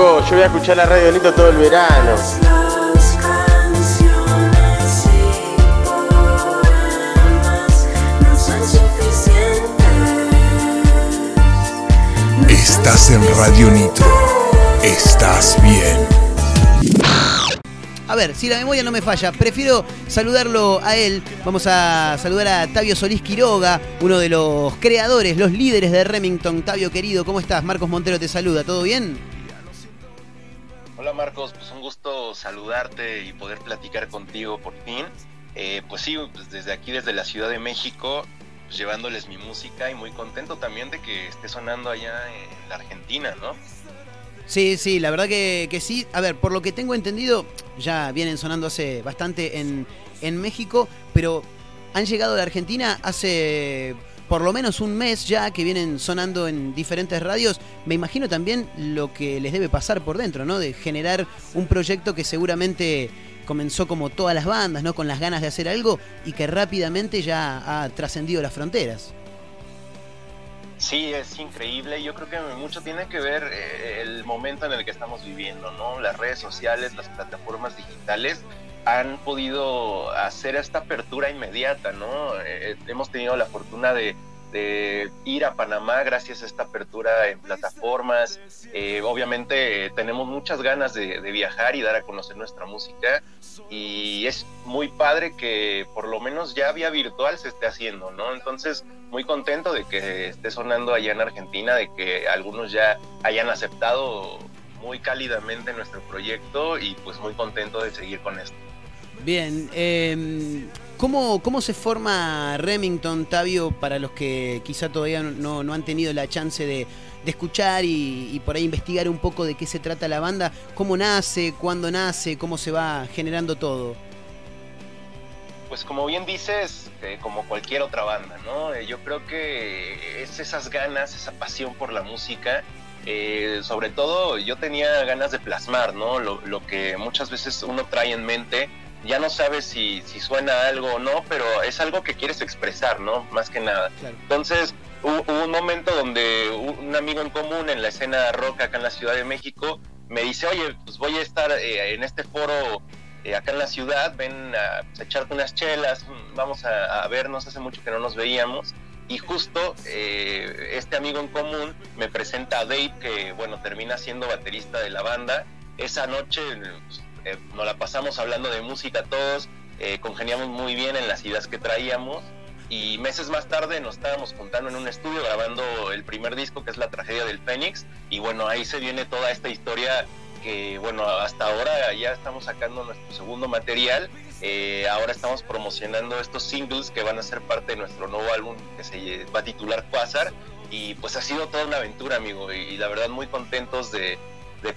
loco, yo voy a escuchar la radio Nito todo el verano. Estás en Radio Nitro. Estás bien. A ver, si la memoria no me falla, prefiero saludarlo a él. Vamos a saludar a Tavio Solís Quiroga, uno de los creadores, los líderes de Remington. Tavio querido, ¿cómo estás? Marcos Montero te saluda, ¿todo bien? Hola Marcos, pues un gusto saludarte y poder platicar contigo por fin. Eh, pues sí, pues desde aquí, desde la Ciudad de México, pues llevándoles mi música y muy contento también de que esté sonando allá en la Argentina, ¿no? Sí, sí, la verdad que, sí. A ver, por lo que tengo entendido, ya vienen sonando hace bastante en, en México, pero han llegado la Argentina hace por lo menos un mes ya que vienen sonando en diferentes radios. Me imagino también lo que les debe pasar por dentro, ¿no? De generar un proyecto que seguramente comenzó como todas las bandas, ¿no? Con las ganas de hacer algo y que rápidamente ya ha trascendido las fronteras. Sí, es increíble. Yo creo que mucho tiene que ver eh, el momento en el que estamos viviendo, ¿no? Las redes sociales, las plataformas digitales han podido hacer esta apertura inmediata, ¿no? Eh, hemos tenido la fortuna de, ir a Panamá gracias a esta apertura en plataformas. Eh, obviamente tenemos muchas ganas de, viajar y dar a conocer nuestra música y es muy padre que por lo menos ya vía virtual se esté haciendo, ¿no? Entonces, muy contento de que esté sonando allá en Argentina, de que algunos ya hayan aceptado muy cálidamente nuestro proyecto y pues muy contento de seguir con esto. Bien, eh, ¿cómo, ¿cómo se forma Remington, Tavio, para los que quizá todavía no, no han tenido la chance de, escuchar y, y, por ahí investigar un poco de qué se trata la banda? ¿Cómo nace? ¿Cuándo nace? ¿Cómo se va generando todo? Pues como bien dices, eh, como cualquier otra banda, ¿no? Eh, yo creo que es esas ganas, esa pasión por la música. Eh, sobre todo yo tenía ganas de plasmar, ¿no? Lo, lo, que muchas veces uno trae en mente, ya no sabes si, si, suena algo o no, pero es algo que quieres expresar, ¿no? Más que nada. Claro. Entonces, hubo, un momento donde un amigo en común en la escena rock acá en la Ciudad de México me dice, oye, pues voy a estar eh, en este foro eh, acá en la ciudad, ven a, pues, a echarte unas chelas, vamos a, a, vernos, hace mucho que no nos veíamos. Y justo eh, este amigo en común me presenta a Dave, que bueno, termina siendo baterista de la banda. Esa noche pues, eh, nos la pasamos hablando de música todos, eh, congeniamos muy bien en las ideas que traíamos. Y meses más tarde nos estábamos juntando en un estudio grabando el primer disco que es La Tragedia del Fénix. Y bueno, ahí se viene toda esta historia que bueno, hasta ahora ya estamos sacando nuestro segundo material, eh, ahora estamos promocionando estos singles que van a ser parte de nuestro nuevo álbum que se va a titular Quasar y pues ha sido toda una aventura amigo y, la verdad muy contentos de,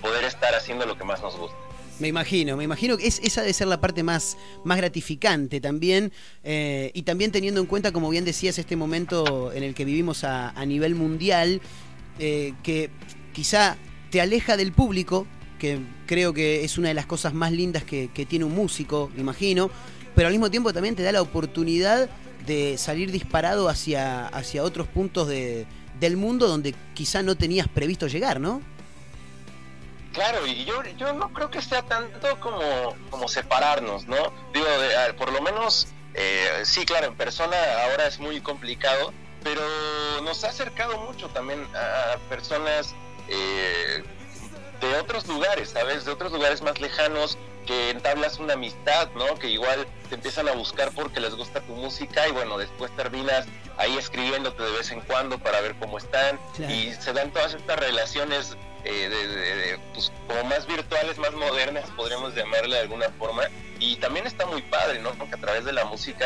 poder estar haciendo lo que más nos gusta. Me imagino, me imagino que es, esa debe ser la parte más, más gratificante también eh, y también teniendo en cuenta, como bien decías, este momento en el que vivimos a, nivel mundial, eh, que quizá te aleja del público, que creo que es una de las cosas más lindas que, tiene un músico, imagino, pero al mismo tiempo también te da la oportunidad de salir disparado hacia, hacia otros puntos de, del mundo donde quizá no tenías previsto llegar, ¿no? Claro, y yo, yo no creo que sea tanto como, como separarnos, ¿no? Digo, de, por lo menos, eh, sí, claro, en persona ahora es muy complicado, pero nos ha acercado mucho también a personas eh, de otros lugares, ¿sabes? De otros lugares más lejanos que entablas una amistad, ¿no? Que igual te empiezan a buscar porque les gusta tu música y bueno, después terminas ahí escribiéndote de vez en cuando para ver cómo están claro. y se dan todas estas relaciones eh, de, de, de, pues, como más virtuales, más modernas, podríamos llamarle de alguna forma. Y también está muy padre, ¿no? Porque a través de la música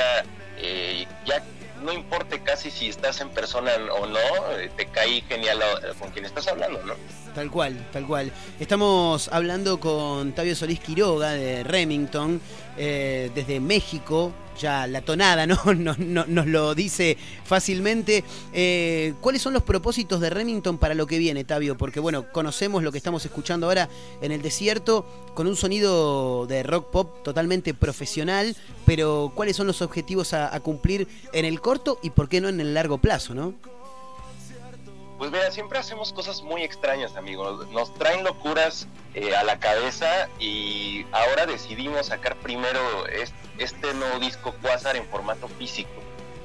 eh, ya no importe casi si estás en persona o no, eh, te cae genial con quien estás hablando, ¿no? Tal cual, tal cual. Estamos hablando con Tavio Solís Quiroga de Remington, eh, desde México, ya la tonada ¿no? Nos, no, nos lo dice fácilmente. Eh, ¿Cuáles son los propósitos de Remington para lo que viene, Tavio? Porque bueno, conocemos lo que estamos escuchando ahora en el desierto, con un sonido de rock pop totalmente profesional, pero ¿cuáles son los objetivos a, a cumplir en el corto y por qué no en el largo plazo, no? Pues mira, siempre hacemos cosas muy extrañas, amigos. Nos traen locuras eh, a la cabeza y ahora decidimos sacar primero este, nuevo disco Quasar en formato físico,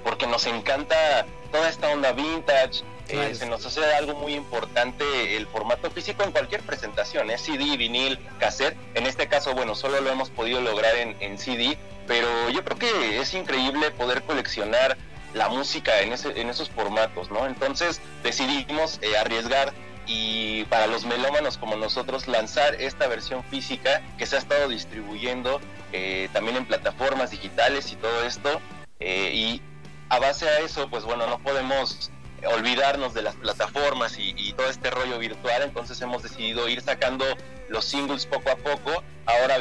porque nos encanta toda esta onda vintage. Eh, se nos hace algo muy importante el formato físico en cualquier presentación, es ¿eh? CD, vinil, cassette. En este caso, bueno, solo lo hemos podido lograr en, en CD, pero yo creo que es increíble poder coleccionar la música en, esos formatos, ¿no? Entonces decidimos eh, arriesgar y para los melómanos como nosotros lanzar esta versión física que se ha estado distribuyendo eh, también en plataformas digitales y todo esto. Eh, y a base a eso, pues bueno, no podemos olvidarnos de las plataformas y, todo este rollo virtual, entonces hemos decidido ir sacando los singles poco a poco.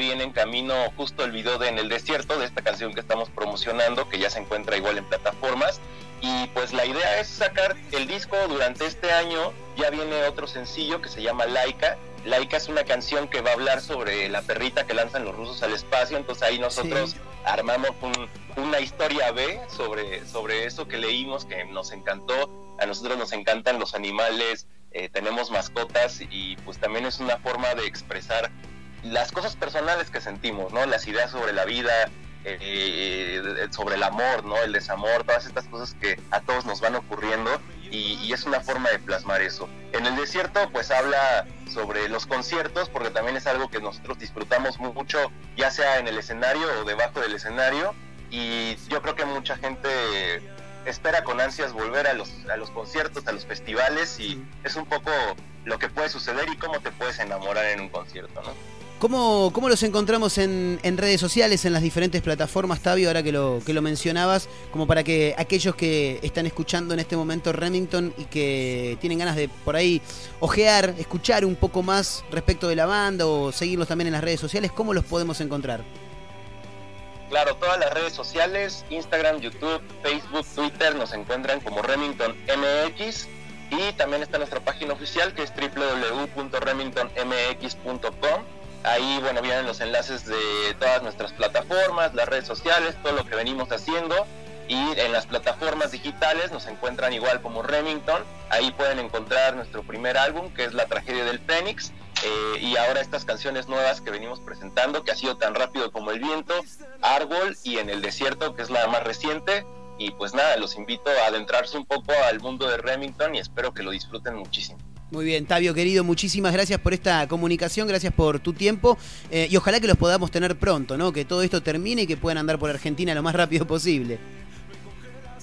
Viene en camino justo el video de En el Desierto, de esta canción que estamos promocionando, que ya se encuentra igual en plataformas. Y pues la idea es sacar el disco durante este año. Ya viene otro sencillo que se llama Laika. Laika es una canción que va a hablar sobre la perrita que lanzan los rusos al espacio. Entonces ahí nosotros armamos una historia B sobre, sobre eso que leímos, que nos encantó a nosotros nos encantan los animales, eh, tenemos mascotas y pues también es una forma de expresar las cosas personales que sentimos, ¿no? Las ideas sobre la vida, eh, eh, sobre el amor, ¿no? El desamor, todas estas cosas que a todos nos van ocurriendo y, y, es una forma de plasmar eso. En el desierto pues habla sobre los conciertos porque también es algo que nosotros disfrutamos mucho, ya sea en el escenario o debajo del escenario y yo creo que mucha gente espera con ansias volver a los, a los conciertos, a los festivales y es un poco lo que puede suceder y cómo te puedes enamorar en un concierto, ¿no? ¿Cómo, ¿Cómo, los encontramos en, en, redes sociales, en las diferentes plataformas, Tabio, ahora que lo, que lo mencionabas, como para que aquellos que están escuchando en este momento Remington y que tienen ganas de por ahí ojear, escuchar un poco más respecto de la banda o seguirlos también en las redes sociales, ¿cómo los podemos encontrar? Claro, todas las redes sociales, Instagram, YouTube, Facebook, Twitter, nos encuentran como Remington MX y también está nuestra página oficial que es www.remingtonmx.com. Ahí, bueno, vienen los enlaces de todas nuestras plataformas, las redes sociales, todo lo que venimos haciendo. Y en las plataformas digitales nos encuentran igual como Remington. Ahí pueden encontrar nuestro primer álbum, que es La Tragedia del Fénix. Eh, y ahora estas canciones nuevas que venimos presentando, que ha sido tan rápido como el viento, Árbol y En el Desierto, que es la más reciente. Y pues nada, los invito a adentrarse un poco al mundo de Remington y espero que lo disfruten muchísimo. Muy bien, Tabio querido, muchísimas gracias por esta comunicación, gracias por tu tiempo eh, y ojalá que los podamos tener pronto, ¿no? Que todo esto termine y que puedan andar por Argentina lo más rápido posible.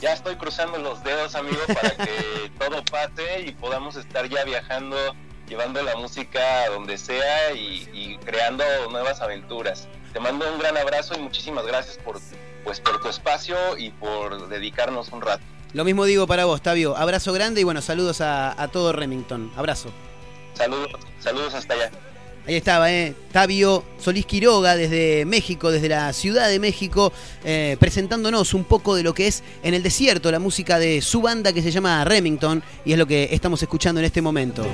Ya estoy cruzando los dedos, amigo, para que todo pase y podamos estar ya viajando llevando la música a donde sea y, creando nuevas aventuras. Te mando un gran abrazo y muchísimas gracias por, pues, por tu espacio y por dedicarnos un rato. Lo mismo digo para vos, Tabio. Abrazo grande y bueno, saludos a, todo Remington. Abrazo. Saludos, saludos hasta allá. Ahí estaba, ¿eh? Tabio Solís Quiroga desde México, desde la Ciudad de México, eh, presentándonos un poco de lo que es en el desierto, la música de su banda que se llama Remington y es lo que estamos escuchando en este momento.